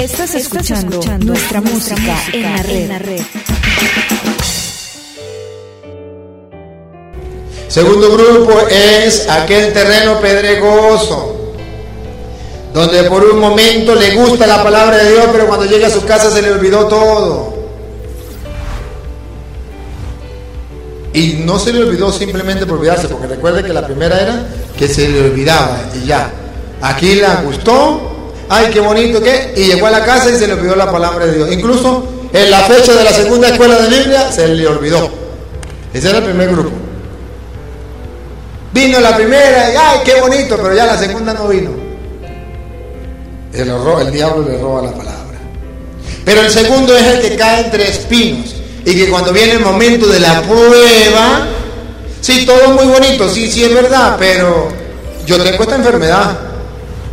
Estás escuchando, nuestra, música, en la red. En la red. Segundo grupo es aquel terreno pedregoso, donde por un momento le gusta la palabra de Dios, pero cuando llega a su casa se le olvidó todo. Y no se le olvidó simplemente por olvidarse, porque recuerde que la primera era que se le olvidaba y ya. Aquí la gustó, ay, qué bonito que, y llegó a la casa y se le olvidó la palabra de Dios. Incluso en la fecha de la segunda escuela de Biblia se le olvidó. Ese era el primer grupo. Vino la primera y ay, qué bonito, pero ya la segunda no vino. El, el diablo le roba la palabra. Pero el segundo es el que cae entre espinos y que cuando viene el momento de la prueba, sí, todo es muy bonito, sí, sí es verdad, pero yo tengo esta enfermedad.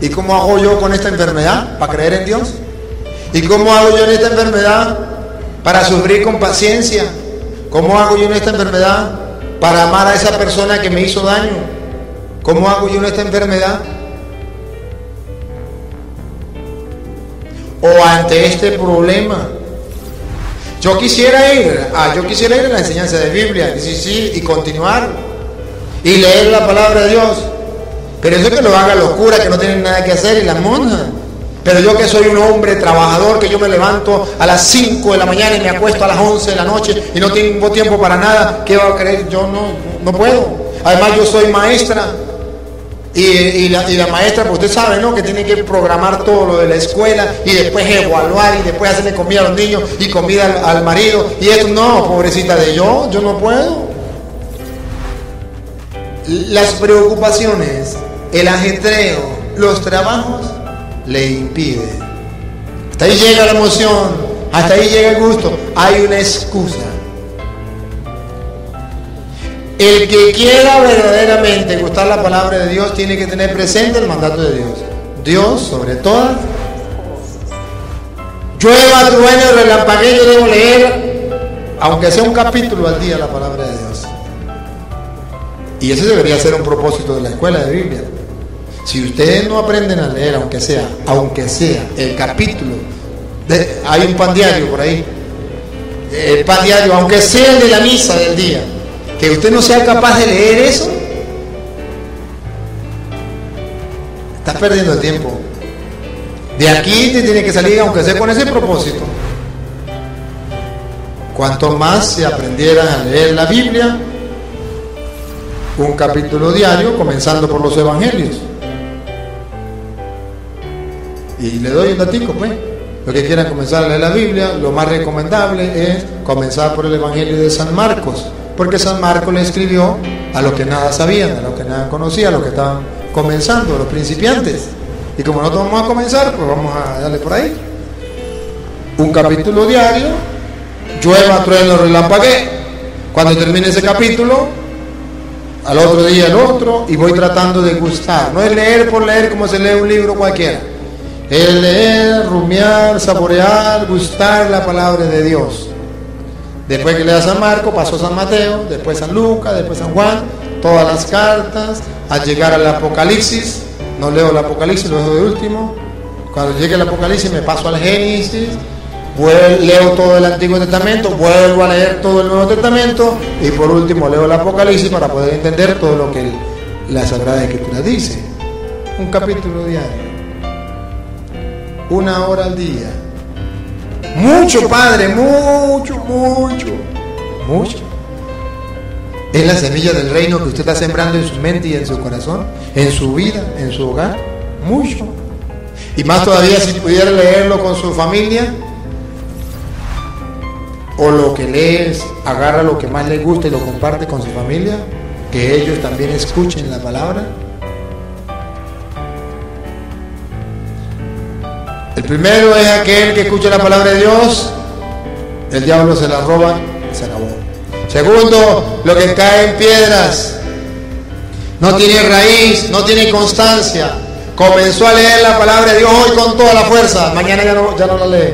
¿Y cómo hago yo con esta enfermedad? ¿Para creer en Dios? ¿Y cómo hago yo en esta enfermedad? Para sufrir con paciencia. ¿Cómo hago yo en esta enfermedad? para amar a esa persona que me hizo daño. ¿Cómo hago yo en esta enfermedad? O ante este problema. Yo quisiera ir, ah, yo quisiera ir a la enseñanza de Biblia, y continuar y leer la palabra de Dios. Pero eso es que lo haga locura, que no tienen nada que hacer y las monjas. Pero yo que soy un hombre trabajador, que yo me levanto a las 5 de la mañana y me acuesto a las 11 de la noche y no tengo tiempo para nada, ¿qué va a creer? Yo no, no puedo. Además yo soy maestra. Y, la, maestra, pues usted sabe, ¿no? Que tiene que programar todo lo de la escuela y después evaluar y después hacerle comida a los niños y comida al, al marido. Y esto, no, pobrecita de yo, yo no puedo. Las preocupaciones, el ajetreo, los trabajos le impide. Hasta ahí llega la emoción, hasta ahí llega el gusto. Hay una excusa. El que quiera verdaderamente gustar la palabra de Dios tiene que tener presente el mandato de Dios. Dios sobre todas. Llueva, trueno, relampagueo, yo debo leer, aunque sea un capítulo al día, la palabra de Dios. Y ese debería ser un propósito de la escuela de Biblia. Si ustedes no aprenden a leer, aunque sea, aunque sea el capítulo, hay un pan diario por ahí, el pan diario, aunque sea el de la misa del día, que usted no sea capaz de leer eso, estás perdiendo el tiempo. De aquí te tiene que salir, aunque sea con ese propósito. Cuanto más se aprendiera a leer la Biblia, un capítulo diario, comenzando por los evangelios. Y le doy un datico, pues. Los que quieran comenzar a leer la Biblia, lo más recomendable es comenzar por el Evangelio de San Marcos, porque San Marcos le escribió a los que nada sabían, a los que nada conocían, a los que estaban comenzando, a los principiantes. Y como nosotros vamos a comenzar, pues vamos a darle por ahí. Un capítulo diario, llueva, trueno, relampague. Cuando termine ese capítulo, al otro día el otro, y voy tratando de gustar. No es leer por leer como se lee un libro cualquiera el leer, rumiar, saborear, gustar la palabra de Dios. Después que lea San Marco, pasó San Mateo, después San Lucas, después San Juan, todas las cartas, al llegar al Apocalipsis, no leo el Apocalipsis, lo dejo de último. Cuando llegue el Apocalipsis me paso al Génesis, leo todo el Antiguo Testamento, vuelvo a leer todo el Nuevo Testamento y por último leo el Apocalipsis para poder entender todo lo que la Sagrada Escritura dice. Un capítulo diario una hora al día. Mucho, Padre, mucho, mucho, mucho. Es la semilla del reino que usted está sembrando en su mente y en su corazón, en su vida, en su hogar. Mucho. Y más todavía si pudiera leerlo con su familia, o lo que lees, agarra lo que más le gusta y lo comparte con su familia, que ellos también escuchen la palabra. Primero es aquel que escucha la palabra de Dios, el diablo se la roba, se acabó. Segundo, lo que cae en piedras, no tiene raíz, no tiene constancia. Comenzó a leer la palabra de Dios hoy con toda la fuerza, mañana ya no, ya no la lee.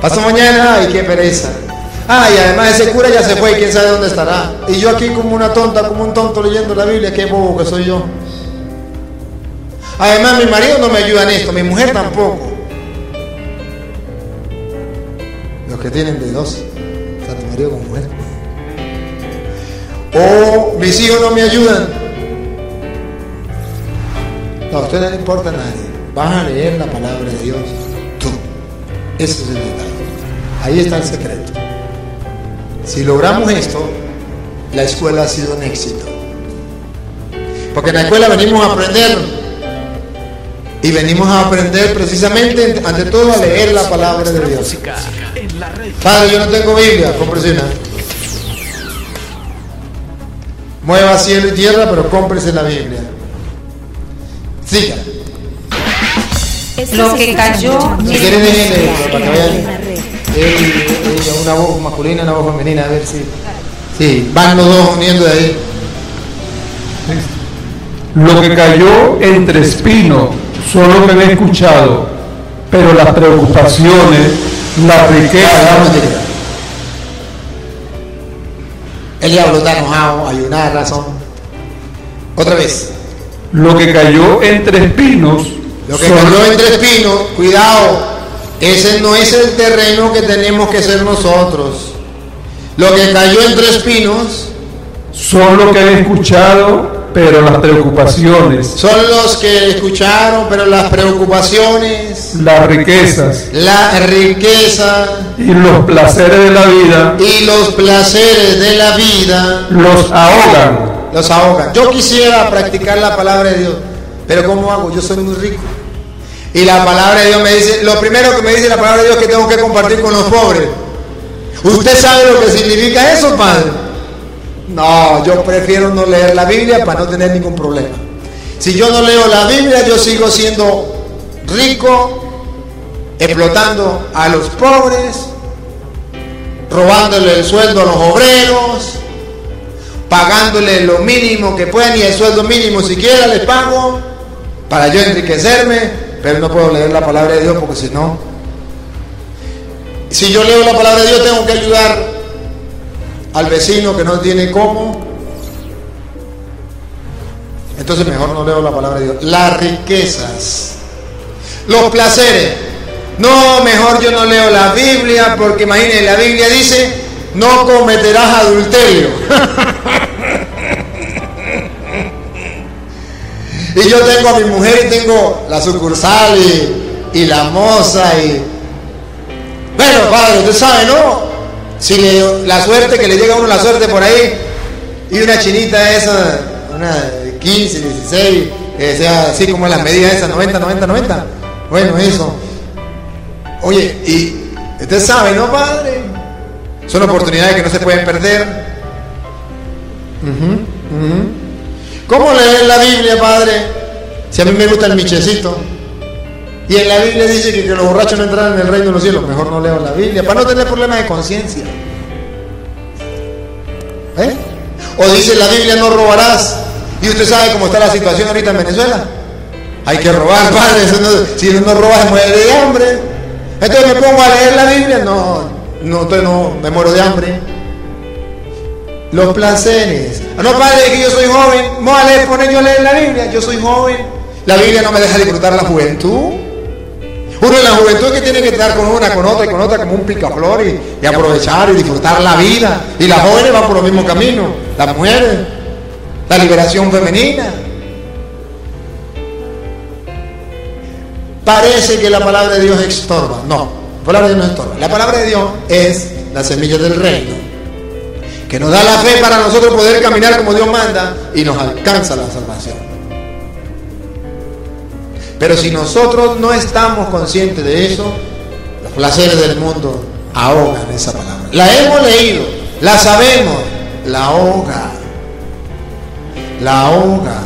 Pasa mañana, ay, qué pereza. Ay, además ese cura ya se fue y quién sabe dónde estará. Y yo aquí como una tonta, como un tonto leyendo la Biblia, qué bobo que soy yo. Además, mi marido no me ayuda en esto, mi mujer tampoco. Los que tienen de dos, tanto marido como mujer. O mis hijos no me ayudan. No, a usted no importa a nadie. Vas a leer la palabra de Dios. Tú. Ese es el detalle. Ahí está el secreto. Si logramos esto, la escuela ha sido un éxito. Porque en la escuela venimos a aprender. Y venimos a aprender precisamente, ante todo, a leer la palabra de Dios. Padre, yo no tengo Biblia, cómprese una. Mueva cielo y tierra, pero cómprese la Biblia. Siga. Lo que cayó Si quieren, déjenle para que vean. Él, ella, una voz masculina, una voz femenina, a ver si. Sí, van los dos uniendo de ahí. Lo que cayó entre espinos son lo que he escuchado, pero las preocupaciones, la riqueza, El diablo está enojado, hay una razón. Otra vez. lo que cayó entre espinos, Lo que son- cayó entre espinos, cuidado, ese no es el terreno que tenemos que ser nosotros. Lo que cayó entre espinos son lo que he escuchado, pero las preocupaciones, son los que escucharon, pero las preocupaciones, las riquezas la riqueza y los placeres de la vida y los placeres de la vida los ahogan. los ahogan. Yo quisiera practicar la palabra de Dios, pero ¿cómo hago? Yo soy muy rico. Y la palabra de Dios me dice, lo primero que me dice la palabra de Dios es que tengo que compartir con los pobres. ¿Usted sabe lo que significa eso, Padre? No, yo prefiero no leer la Biblia para no tener ningún problema. Si yo no leo la Biblia, yo sigo siendo rico, explotando a los pobres, robándole el sueldo a los obreros, pagándole lo mínimo que puedan y el sueldo mínimo siquiera les pago para yo enriquecerme, pero no puedo leer la palabra de Dios porque si no, si yo leo la palabra de Dios tengo que ayudar al vecino que no tiene cómo. Entonces mejor no leo la palabra de Dios. Las riquezas, los placeres. No, mejor yo no leo la Biblia porque imagínense, la Biblia dice, no cometerás adulterio. y yo tengo a mi mujer y tengo la sucursal y, y la moza y... Bueno, padre, usted sabe, ¿no? Si le- la suerte, que le llega a uno la suerte por ahí y una chinita esa, una de 15, 16, que sea así como las medidas esas, 90, 90, 90. Bueno, eso. Oye, y usted sabe, ¿no, padre? Son oportunidades que no se pueden perder. ¿Cómo leer la Biblia, padre? Si a mí me gusta el michecito. Y en la Biblia dice que, los borrachos no entrarán en el reino de los cielos. Mejor no leo la Biblia para no tener problemas de conciencia. ¿Eh? O dice la Biblia no robarás. Y usted sabe cómo está la situación ahorita en Venezuela. Hay que robar, padre. si uno no roba se muere de hambre. Entonces me pongo a leer la Biblia. No, no, entonces no me muero de hambre. Los placeres. Ah, No, padre, que yo soy joven. Vamos a poner yo a leer la Biblia. Yo soy joven. La Biblia no me deja disfrutar la juventud. Uno en la juventud que tiene que estar con una, con otra y con otra como un picaflor y, aprovechar y disfrutar la vida. Y las jóvenes van por los mismos caminos. Las mujeres. La liberación femenina. Parece que la palabra de Dios estorba. No, la palabra de Dios no estorba. La palabra de Dios es la semilla del reino que nos da la fe para nosotros poder caminar como Dios manda y nos alcanza la salvación. Pero si nosotros no estamos conscientes de eso, los placeres del mundo ahogan esa palabra. La hemos leído, la sabemos, la ahoga, la ahoga.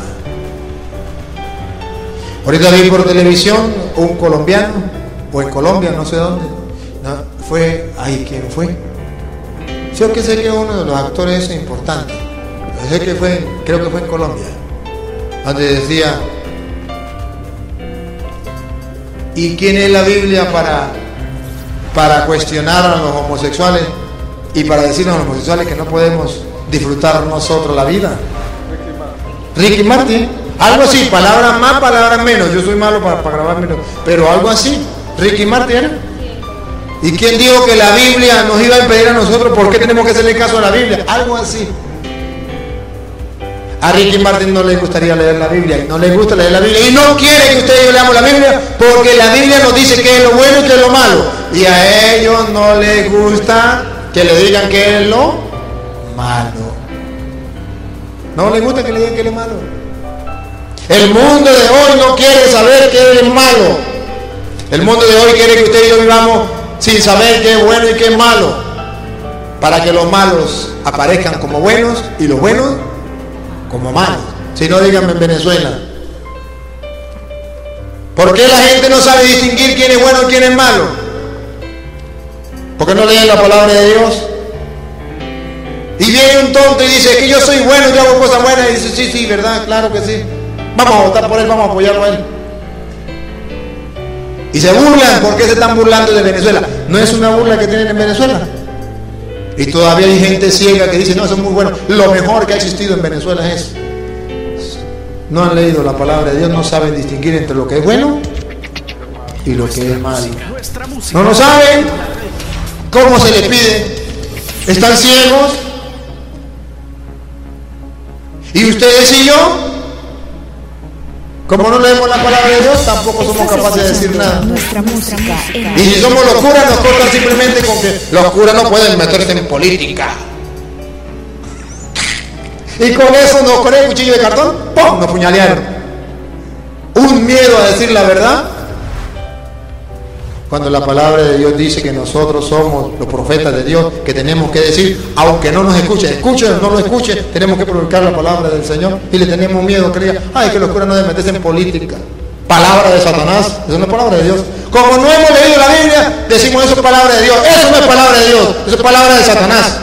Ahorita vi por televisión un colombiano, o en Colombia, no sé dónde, fue, ay, ¿quién fue? Yo que sé que uno de los actores importantes, sé que fue, creo que fue en Colombia, donde decía, ¿y quién es la Biblia para, para cuestionar a los homosexuales y para decirnos a los homosexuales que no podemos disfrutar nosotros la vida? Ricky Martin, algo así, palabras más, palabras menos, yo soy malo para, para grabar menos, pero algo así, Ricky Martin, ¿era? ¿Y quién dijo que la Biblia nos iba a impedir a nosotros? ¿Por qué tenemos que hacerle caso a la Biblia? Algo así. A Ricky Martin no le gustaría leer la Biblia, no le gusta leer la Biblia y no quiere que ustedes y leamos la Biblia porque la Biblia nos dice que es lo bueno y que es lo malo. Y a ellos no les gusta que le digan que es lo malo. No les gusta que le digan que es lo malo. El mundo de hoy no quiere saber qué es malo. El mundo de hoy quiere que usted y yo vivamos sin saber qué es bueno y qué es malo. Para que los malos aparezcan como buenos y los buenos como malos. Si no, díganme en Venezuela. ¿Por qué la gente no sabe distinguir quién es bueno y quién es malo? Porque no leen la palabra de Dios. Y viene un tonto y dice que yo soy bueno, yo hago cosas buenas. Y dice, sí, sí, ¿verdad? Claro que sí. Vamos a votar por él, vamos a apoyarlo a él. Y se burlan, ¿por qué se están burlando de Venezuela? No es una burla que tienen en Venezuela. Y todavía hay gente ciega que dice, no, eso es muy bueno. Lo mejor que ha existido en Venezuela es... No han leído la palabra de Dios, no saben distinguir entre lo que es bueno y lo que es malo. No lo saben. ¿Cómo se les pide? ¿Están ciegos? ¿Y ustedes y yo? Como no leemos la palabra de Dios, tampoco somos capaces de decir nada. Nuestra música en Y si somos locuras, nos cortan simplemente con que los curas no pueden meterse en política. Y con eso nos con el cuchillo de cartón, ¡pum! nos puñalearon. Un miedo a decir la verdad. Cuando la palabra de Dios dice que nosotros somos los profetas de Dios, que tenemos que decir, aunque no nos escuche, escuche o no lo escuche, tenemos que publicar la palabra del Señor y le tenemos miedo, creía, ay, que los curas no deben meterse en política. Palabra de Satanás, eso no es palabra de Dios. Como no hemos leído la Biblia, decimos eso es palabra de Dios. Eso no es palabra de Dios, eso es palabra de Satanás.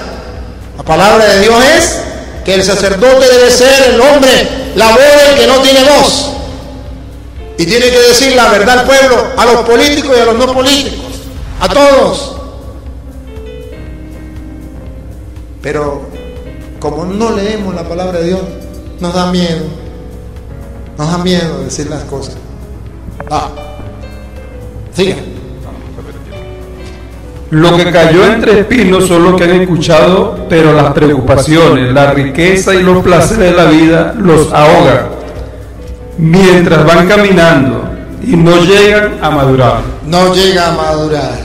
La palabra de Dios es que el sacerdote debe ser el hombre, la voz del que no tiene voz. Y tiene que decir la verdad al pueblo, a los políticos y a los no políticos, a todos. Pero como no leemos la palabra de Dios, nos da miedo. Nos da miedo decir las cosas. Ah, siga. Lo que cayó entre espinos son los que han escuchado, pero las preocupaciones, la riqueza y los placeres de la vida los ahogan mientras van caminando y no llegan a madurar. No llega a madurar.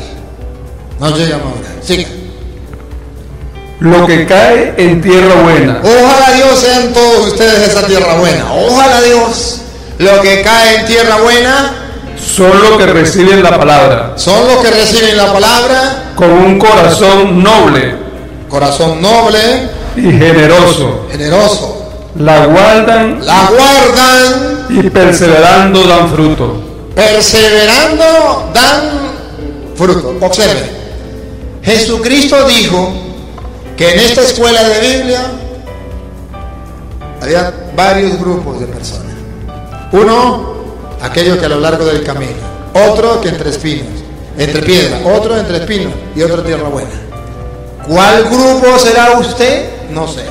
No llega a madurar. Siga. Lo que cae en tierra buena Ojalá Dios sean todos ustedes esa tierra buena. Ojalá Dios. Lo que cae en tierra buena son los que reciben la palabra son los que reciben la palabra, con un corazón noble corazón noble, y generoso. generoso. La guardan La guardan, y perseverando dan fruto. perseverando, dan fruto. Observen. Jesucristo dijo que en esta escuela de Biblia había varios grupos de personas. Uno, aquellos que a lo largo del camino. Otro que entre espinos, entre piedras. Otro entre espinos y otro tierra buena. ¿Cuál grupo será usted? No sé.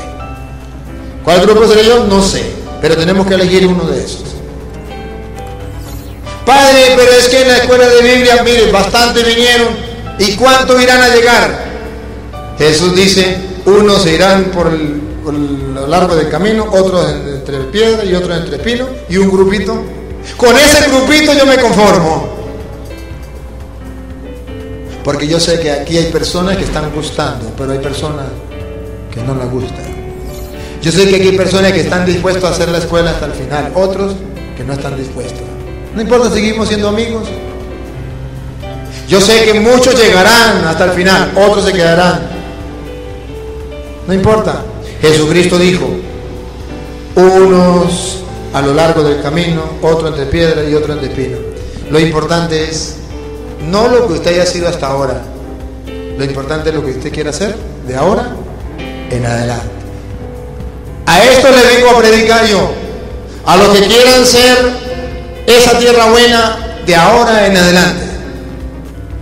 ¿Cuál grupo seré yo? No sé. Pero tenemos que elegir uno de esos. Padre, pero es que en la escuela de Biblia, mire, bastante vinieron. ¿Y cuántos irán a llegar? Jesús dice, unos se irán por, el, por lo largo del camino, otros en- entre piedra y otros entre espinos, y un grupito. Con ese grupito yo me conformo. Porque yo sé que aquí hay personas que están gustando, pero hay personas que no les gustan. Yo sé que aquí hay personas que están dispuestos a hacer la escuela hasta el final, otros que no están dispuestos. No importa, seguimos siendo amigos. Yo sé que muchos llegarán hasta el final, otros se quedarán. No importa. Jesucristo dijo, unos a lo largo del camino, otro entre piedra y otro entre espino. Lo importante es no lo que usted haya sido hasta ahora. Lo importante es lo que usted quiera hacer de ahora en adelante. A esto le vengo a predicar yo. A los que quieran ser esa tierra buena de ahora en adelante.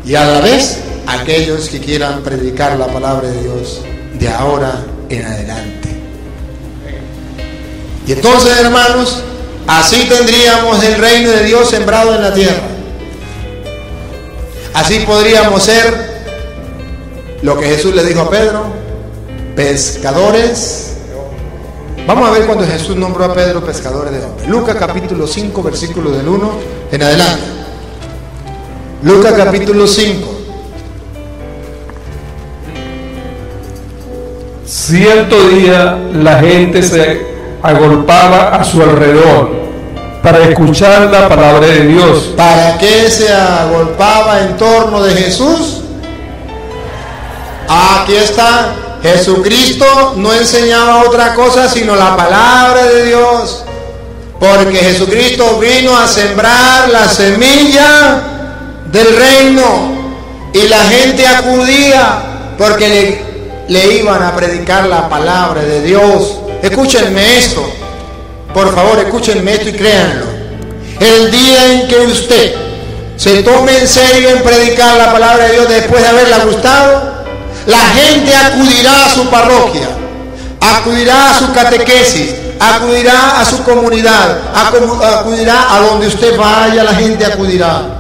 Y a la vez aquellos que quieran predicar la palabra de Dios de ahora en adelante. Y entonces, hermanos, así tendríamos el reino de Dios sembrado en la tierra. Así podríamos ser lo que Jesús le dijo a Pedro, pescadores. Vamos a ver cuando Jesús nombró a Pedro pescadores de hombres. Lucas capítulo 5, versículo del 1 en adelante. Lucas capítulo 5. Cierto día la gente se agolpaba a su alrededor para escuchar la palabra de Dios. ¿Para qué se agolpaba en torno de Jesús? Aquí está. Jesucristo no enseñaba otra cosa sino la palabra de Dios. Porque Jesucristo vino a sembrar la semilla del reino. Y la gente acudía porque le, iban a predicar la palabra de Dios. Escúchenme esto. Por favor, escúchenme esto y créanlo. El día en que usted se tome en serio en predicar la palabra de Dios después de haberla gustado, la gente acudirá a su parroquia, acudirá a su catequesis, acudirá a su comunidad, acudirá a donde usted vaya, la gente acudirá.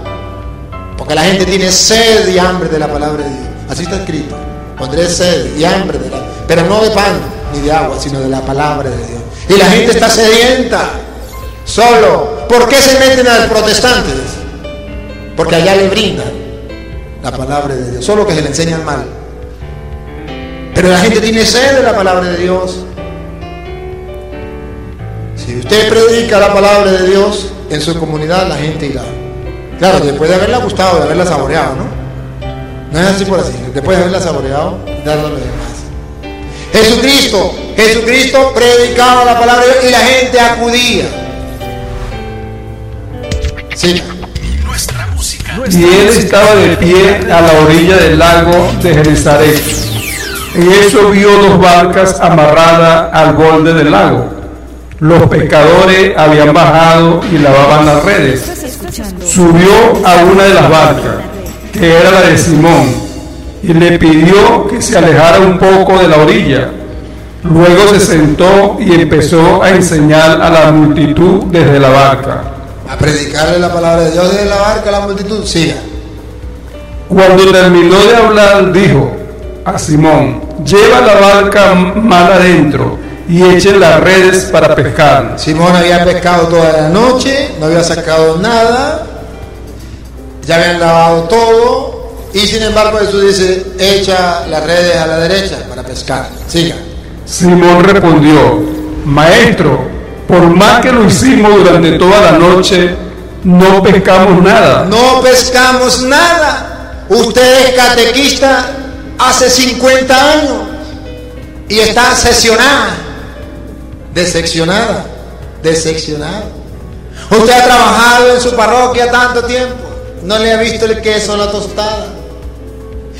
Porque la gente tiene sed y hambre de la palabra de Dios. Así está escrito. Pondré sed y hambre de pero no de pan ni de agua, sino de la palabra de Dios. Y la gente está sedienta. Solo. ¿Por qué se meten a los protestantes? Porque allá le brindan la palabra de Dios. Solo que se le enseñan mal. Pero la gente tiene sed de la palabra de Dios. Si usted predica la palabra de Dios en su comunidad, la gente irá. Claro, después de haberla gustado, de haberla saboreado, ¿no? No es así por así. Después de haberla saboreado, darle lo demás. Jesucristo, Jesucristo predicaba la palabra de Dios y la gente acudía. Sí. Y él estaba de pie a la orilla del lago de Genezaret. En eso vio dos barcas amarradas al borde del lago. Los pescadores habían bajado y lavaban las redes. Subió a una de las barcas, que era la de Simón, y le pidió que se alejara un poco de la orilla. Luego se sentó y empezó a enseñar a la multitud desde la barca. A predicarle la palabra de Dios desde la barca a la multitud. Siga. Cuando terminó de hablar, dijo a Simón, lleva la barca mal adentro y echen las redes para pescar. Simón había pescado toda la noche, no había sacado nada, ya habían lavado todo y sin embargo Jesús dice, echa las redes a la derecha para pescar. Siga. Simón respondió, Maestro, por más que lo hicimos durante toda la noche, no pescamos nada. No pescamos nada. Usted es catequista hace 50 años y está sesionada, decepcionada, decepcionada. Usted ha trabajado en su parroquia tanto tiempo, no le ha visto el queso a la tostada.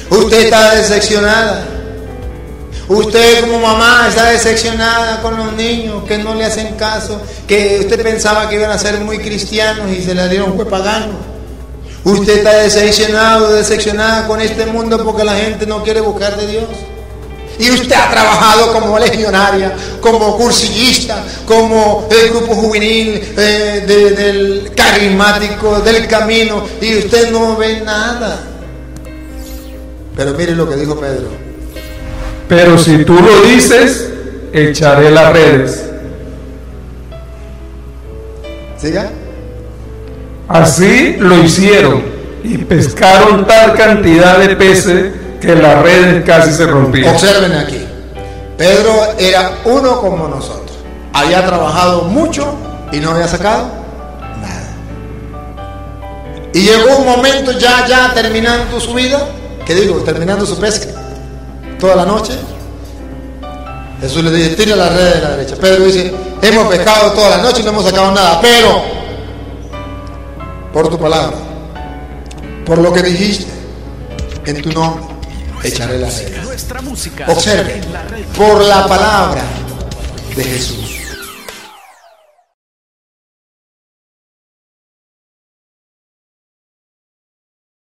Usted está decepcionada. Usted como mamá está decepcionada con los niños que no le hacen caso, que usted pensaba que iban a ser muy cristianos y se la dieron fue pagano. Usted está decepcionado, decepcionada con este mundo porque la gente no quiere buscar de Dios. Y usted ha trabajado como legionaria, como cursillista, como el grupo juvenil eh, de, del carismático, del camino, y usted no ve nada. Pero mire lo que dijo Pedro. Pero si tú lo dices, echaré las redes. ¿Siga? Así lo hicieron y pescaron tal cantidad de peces que las redes casi se rompían. Observen aquí. Pedro era uno como nosotros. Había trabajado mucho y no había sacado nada. Y llegó un momento ya, ya terminando su vida, que digo, terminando su pesca, toda la noche. Jesús le dice, tira la red de la derecha. Pedro dice, hemos pescado toda la noche y no hemos sacado nada, pero por tu palabra, por lo que dijiste, en tu nombre, echaré la red. Observe, por la palabra de Jesús.